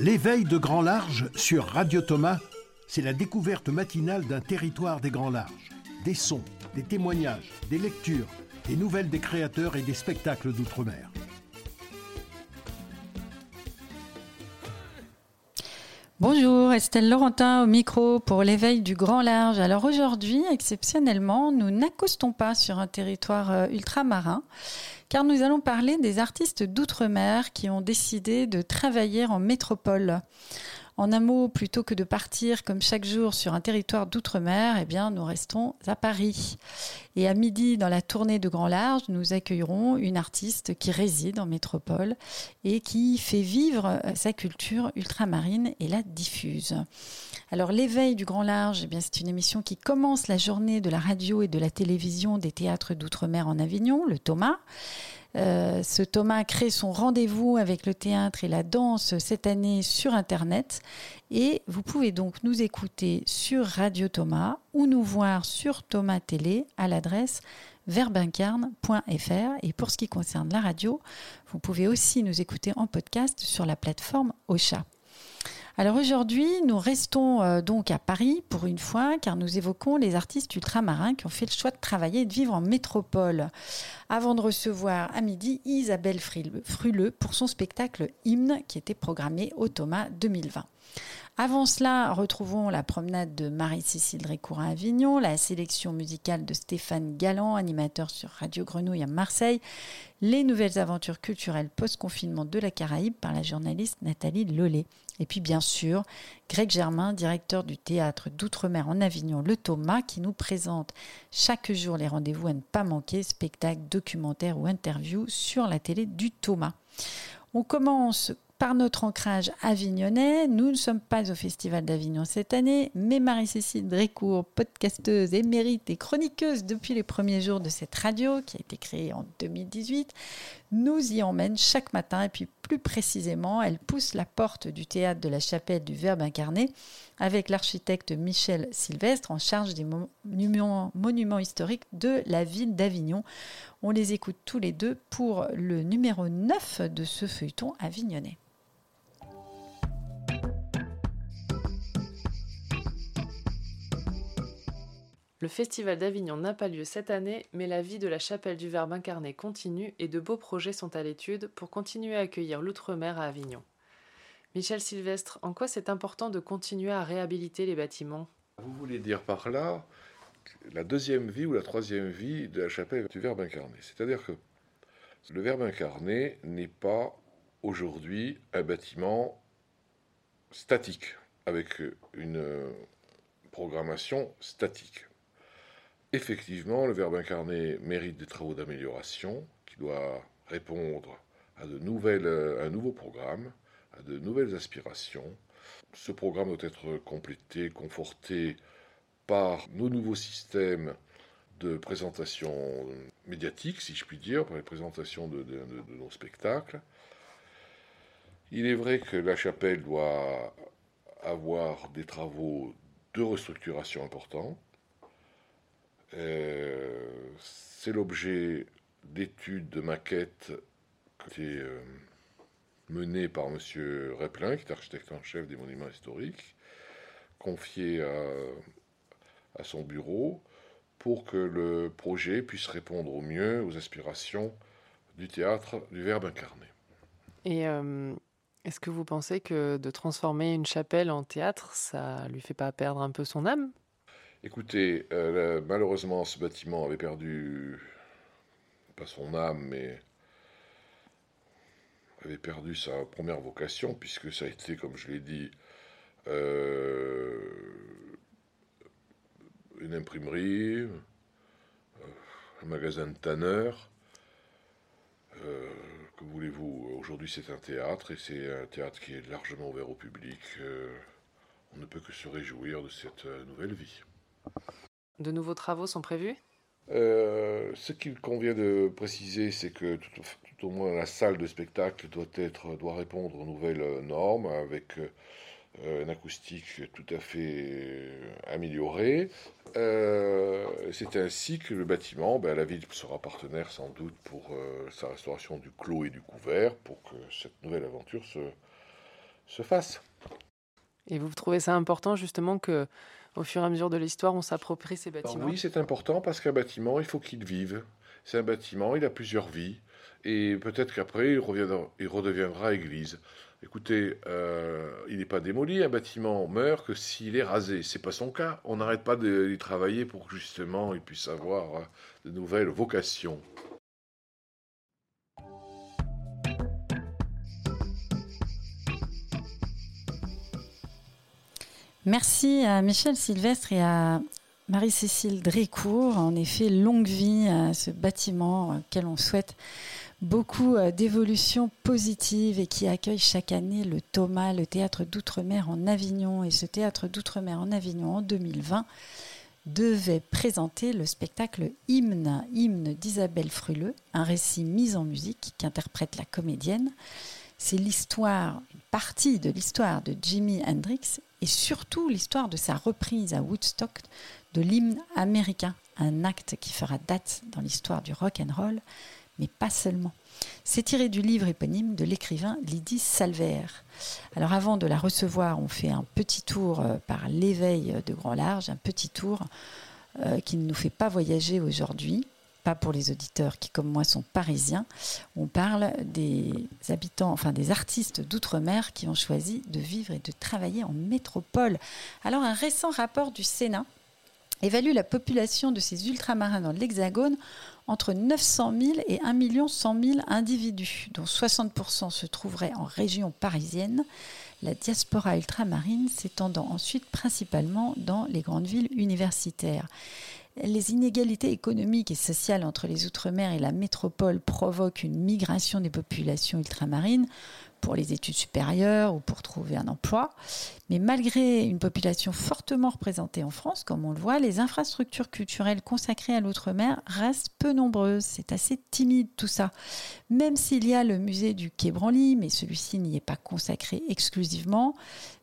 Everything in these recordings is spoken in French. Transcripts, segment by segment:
L'éveil de Grand Large sur Radio Thomas, c'est la découverte matinale d'un territoire des Grands Larges. Des sons, des témoignages, des lectures, des nouvelles des créateurs et des spectacles d'outre-mer. Bonjour, Estelle Laurentin au micro pour l'éveil du grand large. Alors aujourd'hui, exceptionnellement, nous n'accostons pas sur un territoire euh, ultramarin, car nous allons parler des artistes d'outre-mer qui ont décidé de travailler en métropole. En un mot, plutôt que de partir comme chaque jour sur un territoire d'outre-mer, eh bien, nous restons à Paris. Et à midi, dans la tournée de Grand Large, nous accueillerons une artiste qui réside en métropole et qui fait vivre sa culture ultramarine et la diffuse. Alors, l'éveil du Grand Large, eh c'est une émission qui commence la journée de la radio et de la télévision des théâtres d'outre-mer en Avignon, le Thomas. Euh, ce Thomas crée son rendez-vous avec le théâtre et la danse cette année sur Internet. Et vous pouvez donc nous écouter sur Radio Thomas ou nous voir sur Thomas Télé à l'adresse verbincarne.fr. Et pour ce qui concerne la radio, vous pouvez aussi nous écouter en podcast sur la plateforme Ocha. Alors aujourd'hui, nous restons euh, donc à Paris pour une fois, car nous évoquons les artistes ultramarins qui ont fait le choix de travailler et de vivre en métropole. Avant de recevoir à midi Isabelle Fruleux pour son spectacle Hymne qui était programmé au Thomas 2020. Avant cela, retrouvons la promenade de Marie-Cécile Drécourt à Avignon, la sélection musicale de Stéphane Galland, animateur sur Radio Grenouille à Marseille, les nouvelles aventures culturelles post-confinement de la Caraïbe par la journaliste Nathalie Lollet. Et puis bien sûr, Greg Germain, directeur du théâtre d'outre-mer en Avignon, le Thomas, qui nous présente chaque jour les rendez-vous à ne pas manquer, spectacles, documentaires ou interviews sur la télé du Thomas. On commence par notre ancrage avignonnais. Nous ne sommes pas au Festival d'Avignon cette année, mais Marie-Cécile Drécourt, podcasteuse émérite et chroniqueuse depuis les premiers jours de cette radio qui a été créée en 2018, nous y emmène chaque matin et puis plus précisément, elle pousse la porte du théâtre de la chapelle du Verbe incarné avec l'architecte Michel Sylvestre en charge des monuments, historiques de la ville d'Avignon. On les écoute tous les deux pour le numéro 9 de ce feuilleton avignonnais. Le Festival d'Avignon n'a pas lieu cette année, mais la vie de la chapelle du Verbe incarné continue et de beaux projets sont à l'étude pour continuer à accueillir l'outre-mer à Avignon. Michel Sylvestre, en quoi c'est important de continuer à réhabiliter les bâtiments? Vous voulez dire par là la deuxième vie ou la troisième vie de la chapelle du Verbe incarné. C'est-à-dire que le Verbe incarné n'est pas aujourd'hui un bâtiment statique, avec une programmation statique. Effectivement, le Verbe incarné mérite des travaux d'amélioration qui doit répondre à, nouvelles, un nouveau programme, à de nouvelles aspirations. Ce programme doit être complété, conforté par nos nouveaux systèmes de présentation médiatique, si je puis dire, par les présentations de nos spectacles. Il est vrai que la chapelle doit avoir des travaux de restructuration importants. Euh, c'est l'objet d'études de maquettes qui est euh, menées par M. Replin, qui est architecte en chef des monuments historiques, confié à, son bureau pour que le projet puisse répondre au mieux aux aspirations du théâtre du Verbe incarné. Et euh, est-ce que vous pensez que de transformer une chapelle en théâtre, ça lui fait pas perdre un peu son âme? Écoutez, euh, malheureusement, ce bâtiment avait perdu, pas son âme, mais avait perdu sa première vocation, puisque ça a été, comme je l'ai dit, euh, une imprimerie, euh, un magasin de tanneur. que voulez-vous Aujourd'hui, c'est un théâtre, et c'est un théâtre qui est largement ouvert au public. on ne peut que se réjouir de cette nouvelle vie. De nouveaux travaux sont prévus? Euh, ce qu'il convient de préciser, c'est que tout, au moins la salle de spectacle doit, être, doit répondre aux nouvelles normes avec euh, une acoustique tout à fait améliorée. Euh, c'est ainsi que le bâtiment, ben, la ville sera partenaire sans doute pour sa restauration du clos et du couvert pour que cette nouvelle aventure se, se fasse. Et vous trouvez ça important justement que au fur et à mesure de l'histoire, on s'approprie ces bâtiments Oui, c'est important parce qu'un bâtiment, il faut qu'il vive. C'est un bâtiment, il a plusieurs vies. Et peut-être qu'après, il, il redeviendra église. Écoutez, euh, il n'est pas démoli, un bâtiment meurt que s'il est rasé. C'est pas son cas. On n'arrête pas d'y travailler pour que justement il puisse avoir euh, de nouvelles vocations. Merci à Michel Sylvestre et à Marie-Cécile Drécourt. En effet, longue vie à ce bâtiment auquel on souhaite beaucoup euh, d'évolutions positives et qui accueille chaque année le Thomas, le théâtre d'outre-mer en Avignon. Et ce théâtre d'outre-mer en Avignon en 2020 devait présenter le spectacle Hymne, hymne d'Isabelle Fruleux, un récit mis en musique qu'interprète la comédienne. C'est l'histoire, une partie de l'histoire de Jimi Hendrix et surtout l'histoire de sa reprise à Woodstock de l'hymne américain, un acte qui fera date dans l'histoire du rock and roll, mais pas seulement. C'est tiré du livre éponyme de l'écrivain Lydie Salver. Alors avant de la recevoir, on fait un petit tour euh, par l'éveil de Grand Large, un petit tour euh, qui ne nous fait pas voyager aujourd'hui, pas pour les auditeurs qui, comme moi, sont parisiens. On parle des habitants, enfin des artistes d'outre-mer qui ont choisi de vivre et de travailler en métropole. Alors, un récent rapport du Sénat évalue la population de ces ultramarins dans l'Hexagone entre 900 000 et 1 100 000 individus, dont 60% se trouveraient en région parisienne, la diaspora ultramarine s'étendant ensuite principalement dans les grandes villes universitaires. Les inégalités économiques et sociales entre les Outre-mer et la métropole provoquent une migration des populations ultramarines pour les études supérieures ou pour trouver un emploi. Mais malgré une population fortement représentée en France, comme on le voit, les infrastructures culturelles consacrées à l'outre-mer restent peu nombreuses. C'est assez timide tout ça. Même s'il y a le musée du Quai Branly, mais celui-ci n'y est pas consacré exclusivement,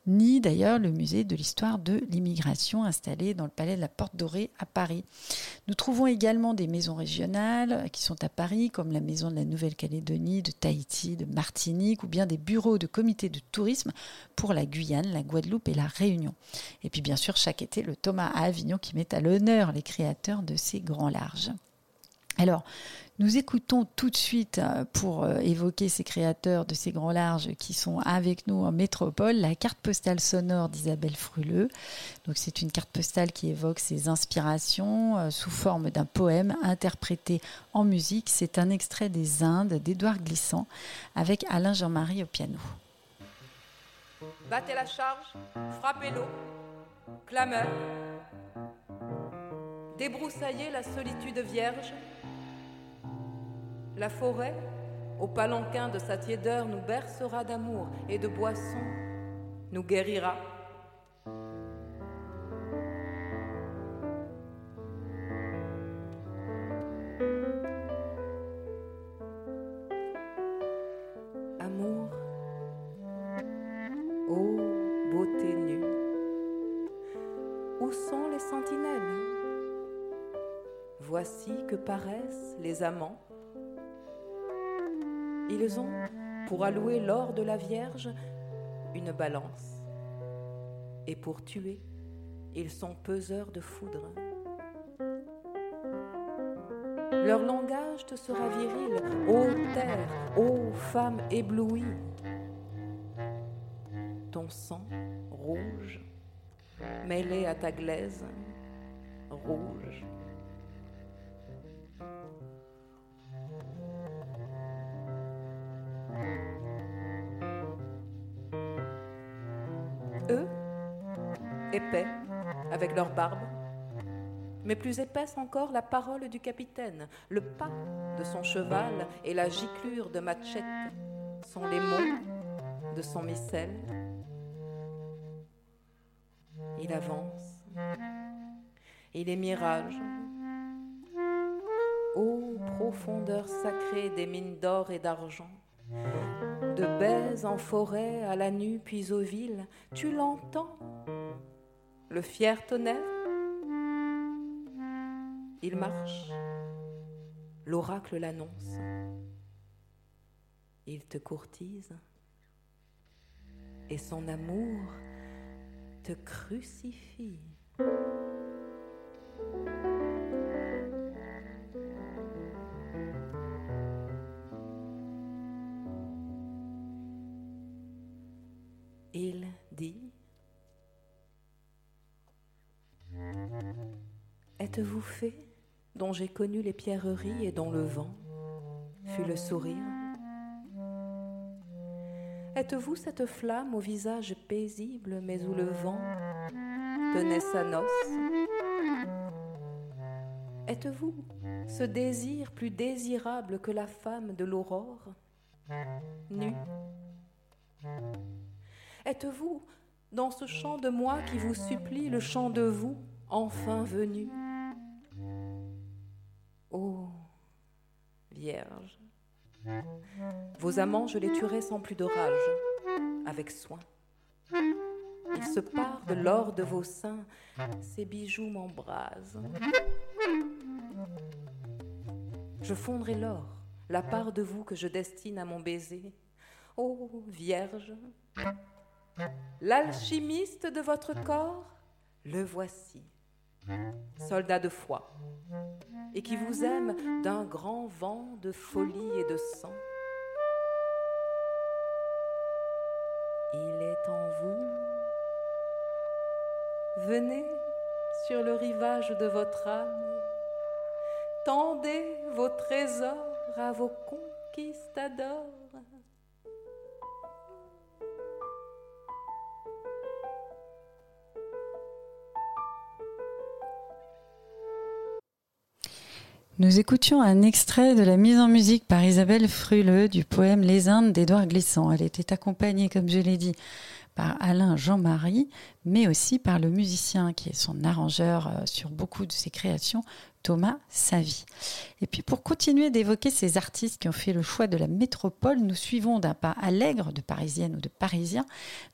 ni d'ailleurs le musée de l'histoire de l'immigration installé dans le palais de la Porte Dorée à Paris. Nous trouvons également des maisons régionales qui sont à Paris, comme la maison de la Nouvelle-Calédonie, de Tahiti, de Martinique, ou bien des bureaux de comités de tourisme pour la Guyane, la Guadeloupe et la Réunion. Et puis bien sûr, chaque été, le Thomas à Avignon qui met à l'honneur les créateurs de ces grands larges. Alors, nous écoutons tout de suite, euh, pour euh, évoquer ces créateurs de ces grands larges qui sont avec nous en métropole, la carte postale sonore d'Isabelle Fruleux. C'est une carte postale qui évoque ses inspirations euh, sous forme d'un poème interprété en musique. C'est un extrait des Indes d'Édouard Glissant avec Alain Jean-Marie au piano. Battez la charge, frappez l'eau, clameur, débroussaillez la solitude vierge la forêt, au palanquin de sa tiédeur, nous bercera d'amour et de boissons, nous guérira. Amour, ô beauté nue, où sont les sentinelles? Voici que paraissent les amants ils ont, pour allouer l'or de la Vierge, une balance. Et pour tuer, ils sont peseurs de foudre. Leur langage te sera viril, ô terre, ô femme éblouie. Ton sang rouge, mêlé à ta glaise, rouge. Avec leur barbe, mais plus épaisse encore la parole du capitaine, le pas de son cheval et la giclure de Machette sont les mots de son missel. Il avance, et les mirages, ô profondeur sacrée des mines d'or et d'argent, de baise en forêt à la nue puis aux villes, tu l'entends, le fier tonnerre. Il marche, l'oracle l'annonce, il te courtise, et son amour te crucifie. Dont j'ai connu les pierreries et dont le vent fut le sourire. Êtes-vous cette flamme au visage paisible mais où le vent tenait sa noce? Êtes-vous ce désir plus désirable que la femme de l'aurore Nue? Êtes-vous dans ce chant de moi qui vous supplie le chant de vous, enfin venu? Vos amants, je les tuerai sans plus de rage, avec soin. Il se part de l'or de vos seins, ces bijoux m'embrasent. Je fondrai l'or, la part de vous que je destine à mon baiser. Ô Vierge, L'alchimiste de votre corps, le voici, soldat de foi, et qui vous aime d'un grand vent de folie et de sang. Il est en vous. Venez sur le rivage de votre âme, tendez vos trésors à vos conquistadors. Nous écoutions un extrait de la mise en musique par Isabelle Fruleux du poème Les Indes d'Édouard Glissant. Elle était accompagnée, comme je l'ai dit, par Alain Jean-Marie, mais aussi par le musicien qui est son arrangeur euh, sur beaucoup de ses créations, Thomas Savy. Et puis pour continuer d'évoquer ces artistes qui ont fait le choix de la métropole, nous suivons d'un pas allègre de Parisiennes ou de Parisiens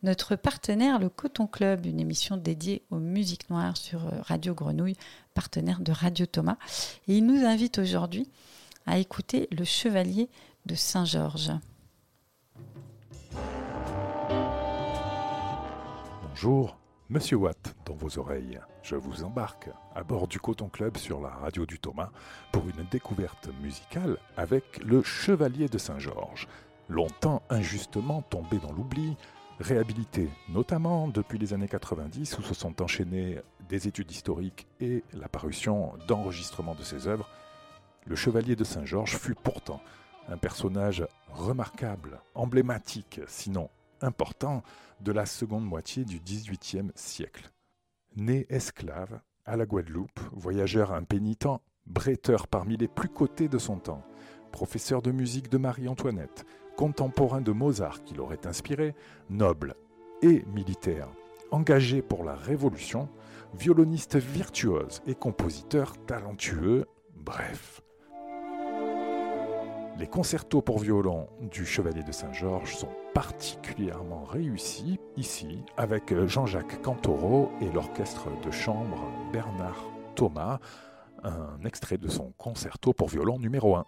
notre partenaire le Coton Club, une émission dédiée aux musiques noires sur euh, Radio Grenouille, partenaire de Radio Thomas. Et il nous invite aujourd'hui à écouter Le Chevalier de Saint-Georges. Bonjour, Monsieur Watt dans vos oreilles. Je vous embarque à bord du Coton Club sur la radio du Thomas pour une découverte musicale avec le Chevalier de Saint-Georges, longtemps injustement tombé dans l'oubli, réhabilité notamment depuis les années 90 où se sont enchaînées des études historiques et l'apparition d'enregistrements de ses œuvres. Le Chevalier de Saint-Georges fut pourtant un personnage remarquable, emblématique, sinon important de la seconde moitié du XVIIIe siècle. Né esclave à la Guadeloupe, voyageur impénitent, bretteur parmi les plus cotés de son temps, professeur de musique de Marie-Antoinette, contemporain de Mozart qui l'aurait inspiré, noble et militaire, engagé pour la Révolution, violoniste virtuose et compositeur talentueux, bref, les concertos pour violon du Chevalier de Saint-Georges sont particulièrement réussis ici avec Jean-Jacques Cantoro et l'orchestre de chambre Bernard Thomas, un extrait de son concerto pour violon numéro 1.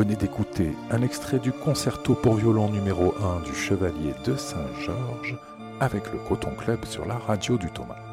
Venez d'écouter un extrait du concerto pour violon numéro 1 du Chevalier de Saint-Georges avec le Coton Club sur la radio du Thomas.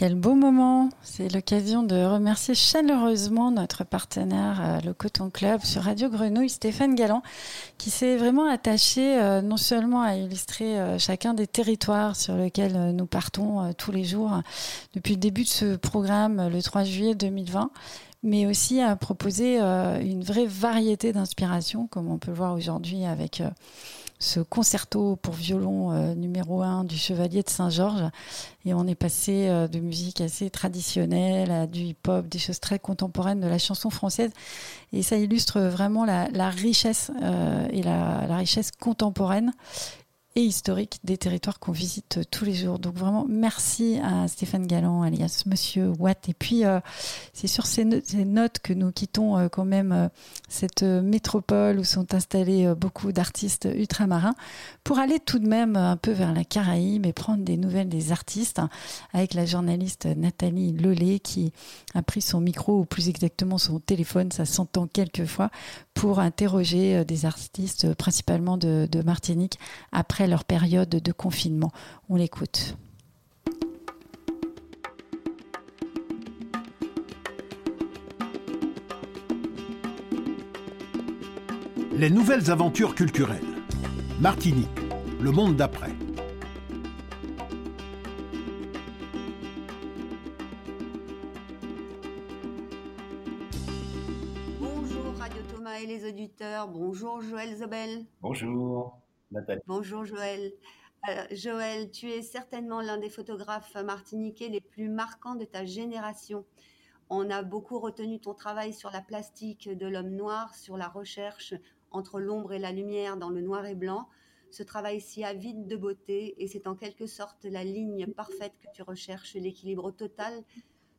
Quel beau moment. C'est l'occasion de remercier chaleureusement notre partenaire, euh, le Coton Club sur Radio Grenouille, Stéphane Galland, qui s'est vraiment attaché euh, non seulement à illustrer euh, chacun des territoires sur lesquels nous partons tous les jours depuis le début de ce programme, le 3 juillet 2020, mais aussi à proposer une vraie variété d'inspiration, comme on peut le voir aujourd'hui avec ce concerto pour violon euh, numéro 1 du Chevalier de Saint-Georges. Et on est passé euh, de musique assez traditionnelle à du hip-hop, des choses très contemporaines de la chanson française. Et ça illustre vraiment la, richesse euh, et la, la, richesse contemporaine et historique des territoires qu'on visite tous les jours. Donc vraiment, merci à Stéphane Galland, alias Monsieur Watt. Et puis, euh, c'est sur ces, notes que nous quittons euh, quand même euh, cette métropole où sont installés beaucoup d'artistes ultramarins pour aller tout de même un peu vers la Caraïbe et prendre des nouvelles des artistes avec la journaliste Nathalie Lelay qui a pris son micro ou plus exactement son téléphone, ça s'entend quelquefois, pour interroger des artistes principalement de, de Martinique après leur période de confinement. On l'écoute. Les nouvelles aventures culturelles. Martinique, le monde d'après. Thomas et les auditeurs. Bonjour Joël Zobel. Bonjour. Bonjour Joël. Joël, tu es certainement l'un des photographes martiniquais les plus marquants de ta génération. On a beaucoup retenu ton travail sur la plastique de l'homme noir, sur la recherche entre l'ombre et la lumière dans le noir et blanc. Ce travail si avide de beauté, et c'est en quelque sorte la ligne parfaite que tu recherches, l'équilibre total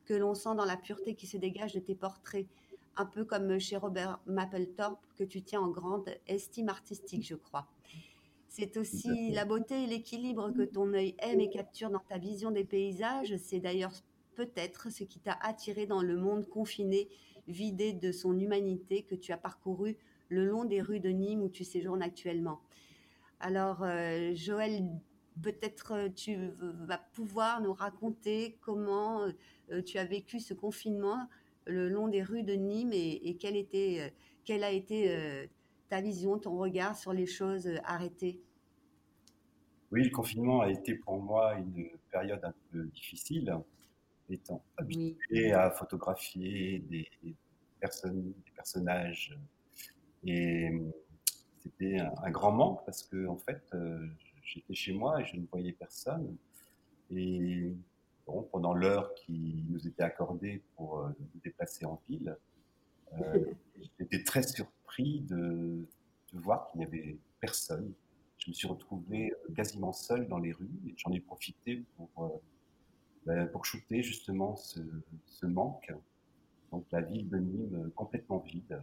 que l'on sent dans la pureté qui se dégage de tes portraits. Un peu comme chez Robert Mapplethorpe, que tu tiens en grande estime artistique, je crois. C'est aussi la beauté et l'équilibre que ton œil aime et capture dans ta vision des paysages. C'est d'ailleurs peut-être ce qui t'a attiré dans le monde confiné, vidé de son humanité que tu as parcouru le long des rues de Nîmes où tu séjournes actuellement. Alors, euh, Joël, peut-être euh, tu vas pouvoir nous raconter comment euh, tu as vécu ce confinement le long des rues de Nîmes et, quelle, était, quelle a été ta vision, ton regard sur les choses euh, arrêtées? Oui, le confinement a été pour moi une période un peu difficile, étant habitué à photographier des, personnes, des personnages. Et c'était un, grand manque parce que, en fait, euh, j'étais chez moi et je ne voyais personne. Et bon, pendant l'heure qui nous était accordée pour euh, nous déplacer en ville, j'étais très surpris de, voir qu'il n'y avait personne. Je me suis retrouvé euh, quasiment seul dans les rues et j'en ai profité pour, euh, ben, pour shooter justement ce, manque. Donc la ville de Nîmes euh, complètement vide.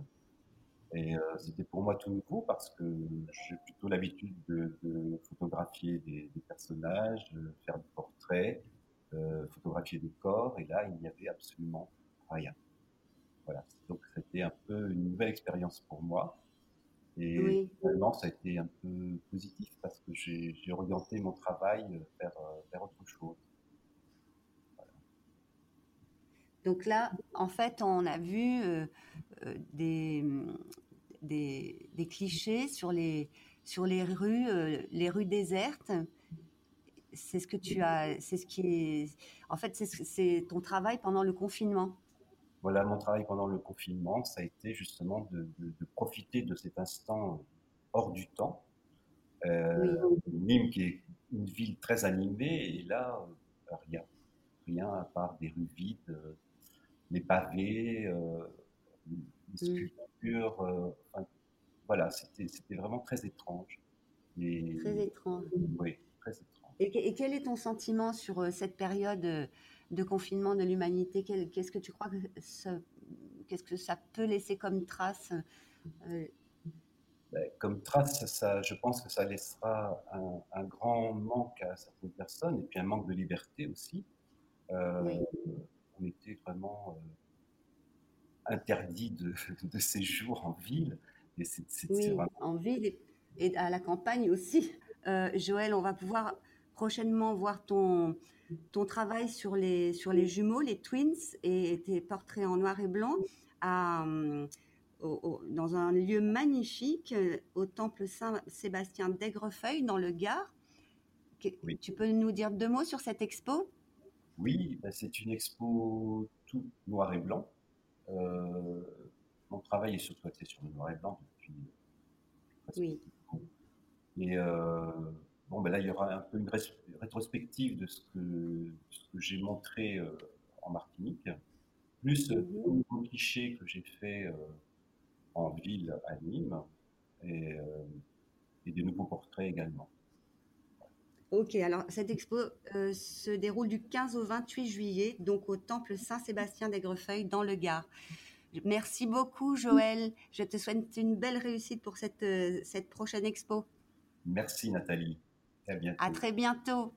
Et c'était pour moi tout nouveau parce que j'ai plutôt l'habitude de, photographier des, personnages, de faire des portraits, photographier des corps. Et là, il n'y avait absolument rien. Voilà. Donc, c'était un peu une nouvelle expérience pour moi. Et finalement, ça a été un peu positif parce que j'ai orienté mon travail vers, vers autre chose. Donc là, en fait, on a vu euh, euh, des, des, des, clichés sur les, sur les rues, euh, les rues désertes. C'est ce que tu as, c'est ce qui est, en fait, c'est ton travail pendant le confinement. voilà, mon travail pendant le confinement, ça a été justement de, profiter de cet instant hors du temps. Euh, Nîmes qui est une ville très animée, et là, euh, rien. Rien à part des rues vides, les pavés, euh, les sculptures. voilà, c'était vraiment très étrange. très étrange. Oui, très étrange. Et, quel est ton sentiment sur cette période de confinement de l'humanité? Qu'est-ce que tu crois que ça, qu'est-ce que ça peut laisser comme trace euh? ben, Comme trace, ça, je pense que ça laissera un, grand manque à certaines personnes et puis un manque de liberté aussi. Euh, on était vraiment euh, interdit de, de, séjour en ville. Et oui, en ville et, à la campagne aussi. Joël, on va pouvoir prochainement voir ton, ton travail sur les, sur les jumeaux, les twins, et tes portraits en noir et blanc à, euh, dans un lieu magnifique au temple Saint-Sébastien d'Aigrefeuille, dans le Gard. Tu peux nous dire deux mots sur cette expo? Oui, bah, c'est une expo tout noir et blanc. Euh, mon travail est surtout axé sur le noir et blanc depuis. Oui. Et euh, Bon, ben là, il y aura un peu une rétrospective de ce que, j'ai montré euh, en Martinique, plus euh, mhm. un nouveau cliché que j'ai fait euh, en ville à Nîmes et, des nouveaux portraits également. Ok, alors cette expo se déroule du 15 au 28 juillet, donc au temple Saint-Sébastien d'Aigrefeuille dans le Gard. Merci beaucoup Joël, je te souhaite une belle réussite pour cette, cette prochaine expo. Merci Nathalie. À très bientôt.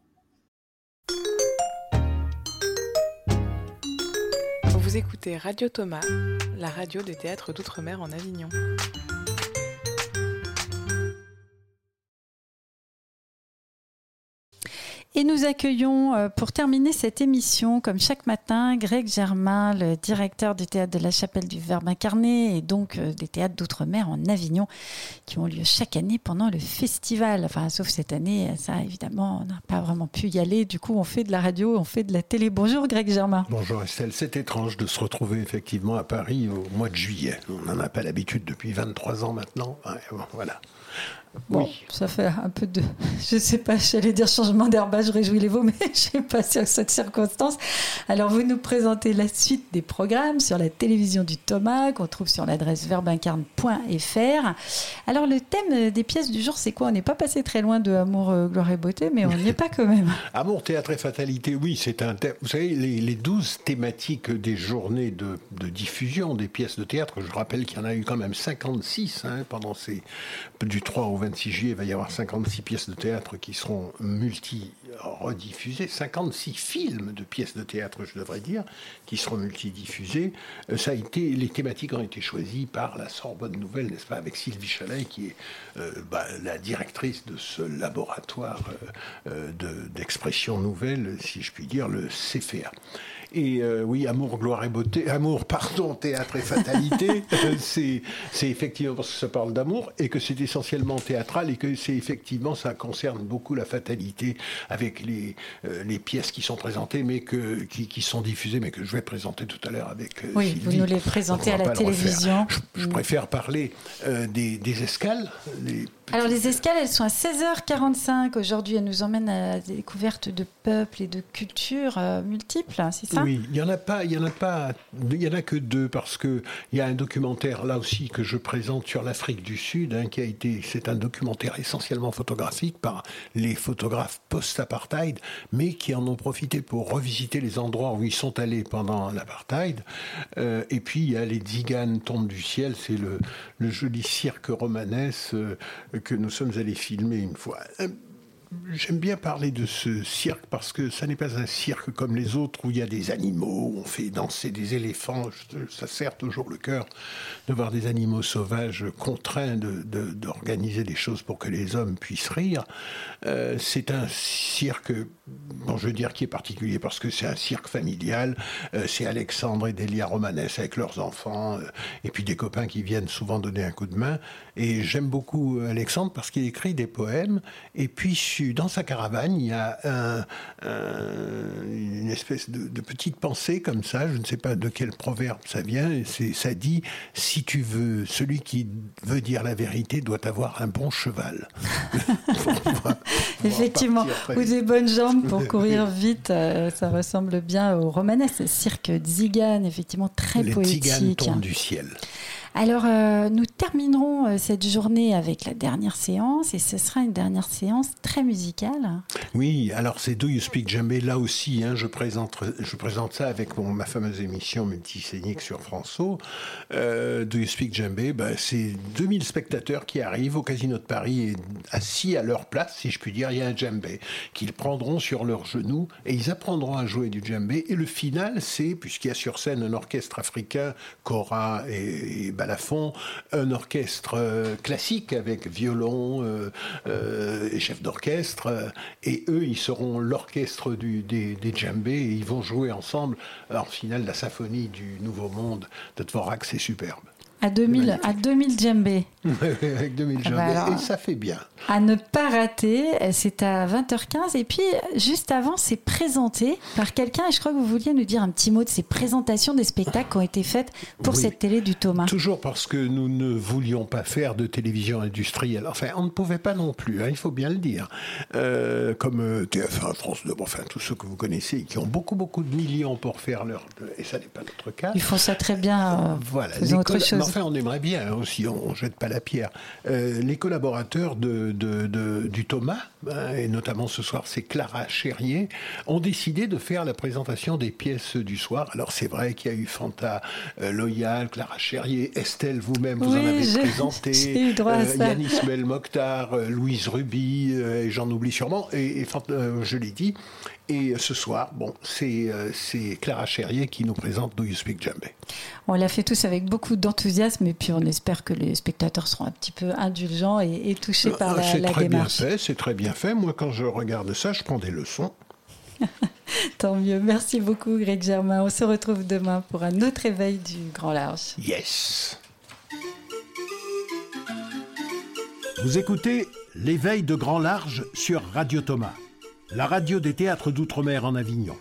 Vous écoutez Radio Thomas, la radio des théâtres d'outre-mer en Avignon. Et nous accueillons euh, pour terminer cette émission, comme chaque matin, Greg Germain, le directeur du théâtre de la Chapelle du Verbe incarné et donc euh, des théâtres d'outre-mer en Avignon qui ont lieu chaque année pendant le festival. Enfin, sauf cette année, ça évidemment, on n'a pas vraiment pu y aller. Du coup, on fait de la radio, on fait de la télé. Bonjour Greg Germain. Bonjour Estelle. C'est étrange de se retrouver effectivement à Paris au mois de juillet. On n'en a pas l'habitude depuis 23 ans maintenant. voilà. Bon, ça fait un peu de, je sais pas, j'allais dire changement d'herbage, réjouis les veaux, mais je sais pas sur cette circonstance. Alors, vous nous présentez la suite des programmes sur la télévision du Thomas, qu'on trouve sur l'adresse verbincarne.fr. Alors, le thème des pièces du jour, c'est quoi? On n'est pas passé très loin de Amour, euh, gloire et beauté, mais on n'y est pas quand même. Amour, théâtre et fatalité, oui, c'est un thème. Vous savez, les, douze thématiques des journées de, diffusion des pièces de théâtre, je rappelle qu'il y en a eu quand même 56 hein, pendant ces, du 3 au 26 juillet, il va y avoir 56 pièces de théâtre qui seront multi-rediffusées, 56 films de pièces de théâtre, je devrais dire, qui seront multidiffusés. Euh, ça a été, les thématiques ont été choisies par la Sorbonne Nouvelle, n'est-ce pas, avec Sylvie Chalet, qui est euh, bah, la directrice de ce laboratoire euh, d'expression nouvelle, si je puis dire, le CFA. Et euh, oui, amour, gloire et beauté, amour, pardon, théâtre et fatalité, euh, c'est, effectivement parce que ça parle d'amour et que c'est essentiellement théâtral et que c'est effectivement, ça concerne beaucoup la fatalité avec les, euh, les pièces qui sont présentées, mais que, qui, qui, sont diffusées, mais que je vais présenter tout à l'heure avec. oui, vous nous les présentez à la télévision. Je, mm. préfère parler des, des, escales. Alors les escales, elles sont à 16h45 aujourd'hui. Elles nous emmènent à la découverte de peuples et de cultures multiples, c'est ça? Oui, il y en a pas, il y en a pas, il y en a que deux parce que il y a un documentaire là aussi que je présente sur l'Afrique du Sud, hein, qui a été, c'est un documentaire essentiellement photographique par les photographes post-apartheid, mais qui en ont profité pour revisiter les endroits où ils sont allés pendant l'apartheid. Euh, et puis il y a les Ziganes tombent du ciel, c'est le, joli cirque romanesque euh, que nous sommes allés filmer une fois. J'aime bien parler de ce cirque parce que ça n'est pas un cirque comme les autres où il y a des animaux, on fait danser des éléphants. Ça sert toujours le cœur de voir des animaux sauvages contraints d'organiser des choses pour que les hommes puissent rire. Euh, c'est un cirque, bon, je veux dire, qui est particulier parce que c'est un cirque familial. Euh, c'est Alexandre et Delia Romanès avec leurs enfants euh, et puis des copains qui viennent souvent donner un coup de main. Et j'aime beaucoup Alexandre parce qu'il écrit des poèmes et puis dans sa caravane, il y a une espèce de, petite pensée comme ça, je ne sais pas de quel proverbe ça vient, c'est, ça dit si tu veux, celui qui veut dire la vérité doit avoir un bon cheval. Effectivement, ou des bonnes jambes pour courir vite, euh, ça ressemble bien au romanesque cirque Zigan, effectivement très Les poétique. tombent du ciel. Alors, euh, nous terminerons euh, cette journée avec la dernière séance et ce sera une dernière séance très musicale. Oui, alors c'est Do You Speak Djembé, là aussi, hein, je, présente, je présente ça avec ma fameuse émission multisénique sur François. Euh, Do You Speak Djembé, ben, c'est 2000 spectateurs qui arrivent au Casino de Paris et assis à leur place, si je puis dire, il y a un djembé qu'ils prendront sur leurs genoux et ils apprendront à jouer du djembé. Et le final, c'est, puisqu'il y a sur scène un orchestre africain, Cora et, et Balafon, un orchestre euh, classique avec violon euh, euh, et chef d'orchestre. et eux, ils seront l'orchestre des, des djembés et ils vont jouer ensemble en finale la symphonie du Nouveau Monde de Dvorak. C'est superbe. À 2000, à 2000 djembés. Avec 2000 Ah bah alors- et ça fait bien. À ne pas rater, c'est à 20h15. Et puis, juste avant, c'est présenté par quelqu'un. Et je crois que vous vouliez nous dire un petit mot de ces présentations des spectacles qui ont été faites pour Oui. cette télé du Thomas. Toujours parce que nous ne voulions pas faire de télévision industrielle. Enfin, on ne pouvait pas non plus, hein, il faut bien le dire. Euh, comme euh, TF1, France 2, bon, enfin, tous ceux que vous connaissez, qui ont beaucoup, beaucoup de millions pour faire leur... Et ça n'est pas notre cas. Ils font ça très bien. euh, Voilà. faisons autre chose. Mais enfin, on aimerait bien hein, aussi, on ne jette pas la pierre. Euh, les collaborateurs de, du Thomas, et notamment ce soir, c'est Clara Chérier, ont décidé de faire la présentation des pièces du soir. Alors c'est vrai qu'il y a eu Fanta euh, Loyal, Clara Chérier, Estelle, vous-même, vous en Oui, avez présenté, eu droit à ça. Yanis Bel Mokhtar, euh, Louise Ruby, euh, et j'en oublie sûrement, et, euh, je l'ai dit. Et ce soir, bon, c'est euh, c'est Clara Chérier qui nous présente Do You Speak Djembé. On l'a fait tous avec beaucoup d'enthousiasme. Et puis, on espère que les spectateurs seront un petit peu indulgents et, et touchés par Ah, la, c'est la très bien démarche. fait, c'est très bien fait. Moi, quand je regarde ça, je prends des leçons. Tant mieux. Merci beaucoup, Greg Germain. On se retrouve demain pour un autre éveil du Grand Large. Yes. Vous écoutez L'éveil de grand large sur Radio Thomas, la radio des théâtres d'outre-mer en Avignon.